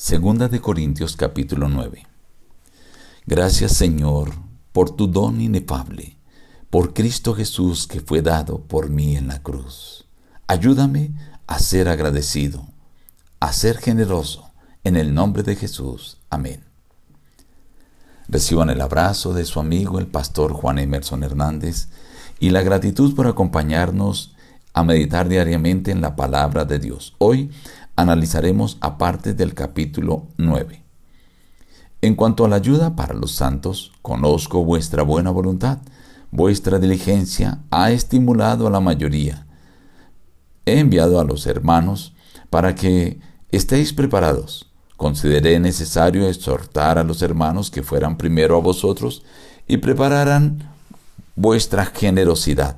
Segunda de Corintios capítulo 9. Gracias Señor por tu don inefable, por Cristo Jesús que fue dado por mí en la cruz. Ayúdame a ser agradecido, a ser generoso, en el nombre de Jesús. Amén. Reciban el abrazo de su amigo el pastor Juan Emerson Hernández y la gratitud por acompañarnos a meditar diariamente en la palabra de Dios. Hoy analizaremos aparte del capítulo 9. En cuanto a la ayuda para los santos, conozco vuestra buena voluntad. Vuestra diligencia ha estimulado a la mayoría. He enviado a los hermanos para que estéis preparados. Consideré necesario exhortar a los hermanos que fueran primero a vosotros y prepararan vuestra generosidad,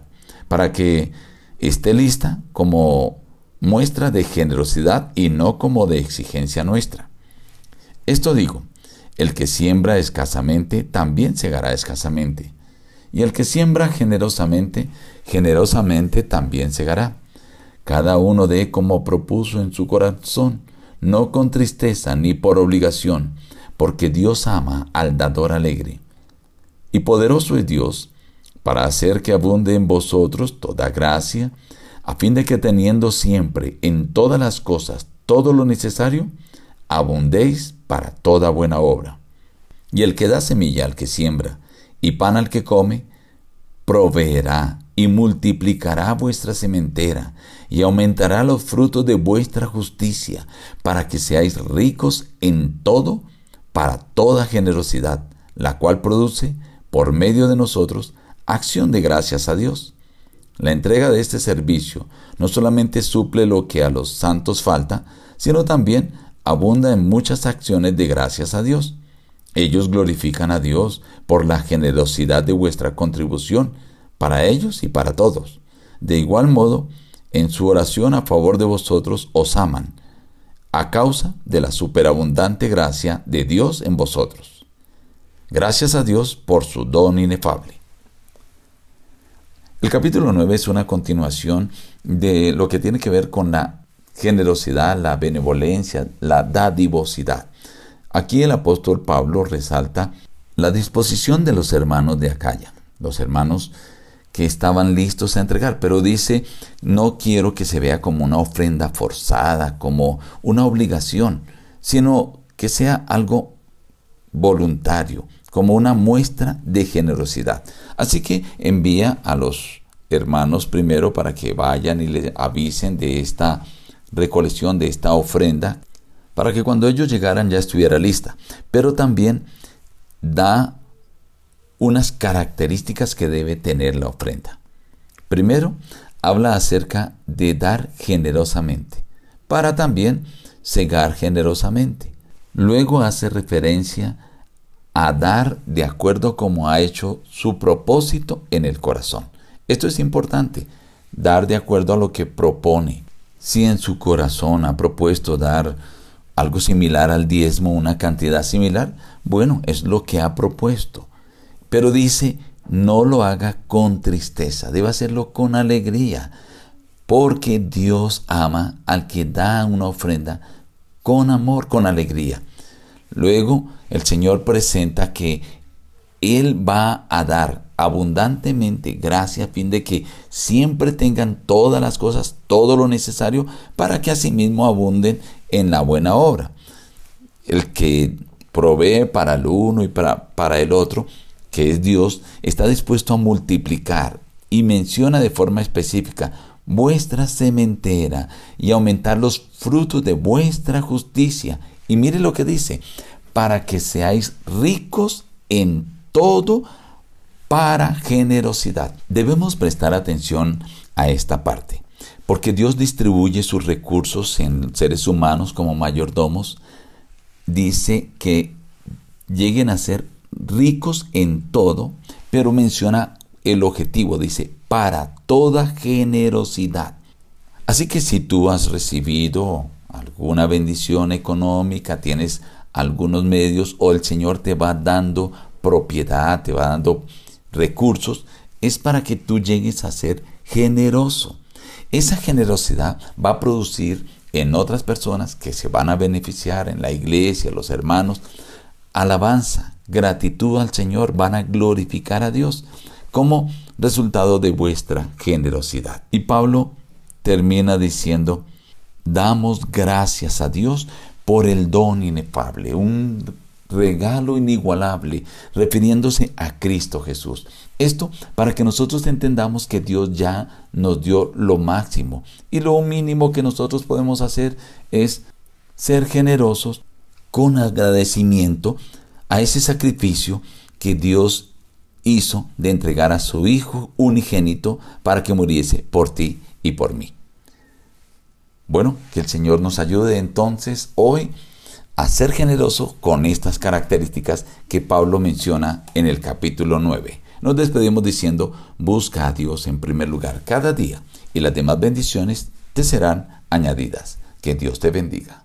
para que esté lista como muestra de generosidad y no como de exigencia nuestra. Esto digo, el que siembra escasamente también segará escasamente, y el que siembra generosamente, generosamente también segará. Cada uno dé como propuso en su corazón, no con tristeza ni por obligación, porque Dios ama al dador alegre. Y poderoso es Dios para hacer que abunde en vosotros toda gracia, a fin de que teniendo siempre en todas las cosas todo lo necesario, abundéis para toda buena obra. Y el que da semilla al que siembra y pan al que come, proveerá y multiplicará vuestra sementera y aumentará los frutos de vuestra justicia, para que seáis ricos en todo, para toda generosidad, la cual produce, por medio de nosotros, acción de gracias a Dios. La entrega de este servicio no solamente suple lo que a los santos falta, sino también abunda en muchas acciones de gracias a Dios. Ellos glorifican a Dios por la generosidad de vuestra contribución para ellos y para todos. De igual modo, en su oración a favor de vosotros os aman, a causa de la superabundante gracia de Dios en vosotros. Gracias a Dios por su don inefable. El capítulo 9 es una continuación de lo que tiene que ver con la generosidad, la benevolencia, la dadivosidad. Aquí el apóstol Pablo resalta la disposición de los hermanos de Acaya, los hermanos que estaban listos a entregar, pero dice, no quiero que se vea como una ofrenda forzada, como una obligación, sino que sea algo voluntario, como una muestra de generosidad. Así que envía a los hermanos primero para que vayan y le avisen de esta recolección, de esta ofrenda, para que cuando ellos llegaran ya estuviera lista. Pero también da unas características que debe tener la ofrenda. Primero, habla acerca de dar generosamente, para también cegar generosamente. Luego hace referencia a dar de acuerdo como ha hecho su propósito en el corazón. Esto es importante, dar de acuerdo a lo que propone. Si en su corazón ha propuesto dar algo similar al diezmo, una cantidad similar, bueno, es lo que ha propuesto. Pero dice, no lo haga con tristeza, debe hacerlo con alegría, porque Dios ama al que da una ofrenda con amor, con alegría. Luego el Señor presenta que Él va a dar abundantemente gracia a fin de que siempre tengan todas las cosas, todo lo necesario para que asimismo abunden en la buena obra. El que provee para el uno y para, para el otro, que es Dios, está dispuesto a multiplicar y menciona de forma específica vuestra sementera y aumentar los frutos de vuestra justicia. Y mire lo que dice, para que seáis ricos en todo para generosidad. Debemos prestar atención a esta parte, porque Dios distribuye sus recursos en seres humanos como mayordomos. Dice que lleguen a ser ricos en todo, pero menciona el objetivo, dice, para toda generosidad. Así que si tú has recibido alguna bendición económica, tienes algunos medios o el Señor te va dando propiedad, te va dando recursos, es para que tú llegues a ser generoso. Esa generosidad va a producir en otras personas que se van a beneficiar en la iglesia, los hermanos. Alabanza, gratitud al Señor, van a glorificar a Dios como resultado de vuestra generosidad. Y Pablo termina diciendo, damos gracias a Dios por el don inefable, un regalo inigualable, refiriéndose a Cristo Jesús. Esto para que nosotros entendamos que Dios ya nos dio lo máximo y lo mínimo que nosotros podemos hacer es ser generosos con agradecimiento a ese sacrificio que Dios hizo de entregar a su Hijo unigénito para que muriese por ti y por mí. Bueno, que el Señor nos ayude entonces hoy a ser generoso con estas características que Pablo menciona en el capítulo 9. Nos despedimos diciendo, busca a Dios en primer lugar cada día y las demás bendiciones te serán añadidas. Que Dios te bendiga.